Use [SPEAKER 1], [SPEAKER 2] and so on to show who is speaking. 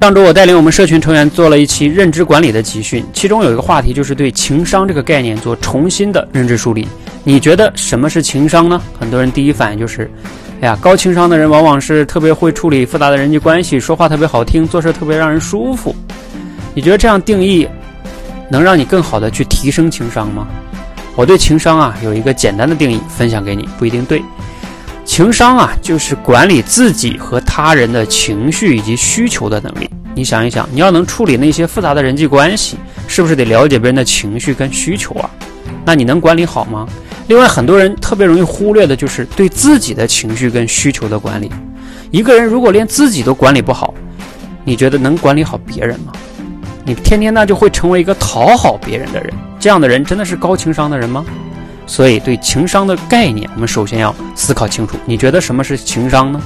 [SPEAKER 1] 上周我带领我们社群成员做了一期认知管理的集训，其中有一个话题就是对情商这个概念做重新的认知梳理。你觉得什么是情商呢？很多人第一反应就是，哎呀，高情商的人往往是特别会处理复杂的人际关系，说话特别好听，做事特别让人舒服。你觉得这样定义能让你更好的去提升情商吗？我对情商啊有一个简单的定义，分享给你，不一定对。情商啊，就是管理自己和他人的情绪以及需求的能力。你想一想，你要能处理那些复杂的人际关系，是不是得了解别人的情绪跟需求啊？那你能管理好吗？另外，很多人特别容易忽略的就是对自己的情绪跟需求的管理。一个人如果连自己都管理不好，你觉得能管理好别人吗？你天天那就会成为一个讨好别人的人。这样的人真的是高情商的人吗？所以，对情商的概念，我们首先要思考清楚。你觉得什么是情商呢？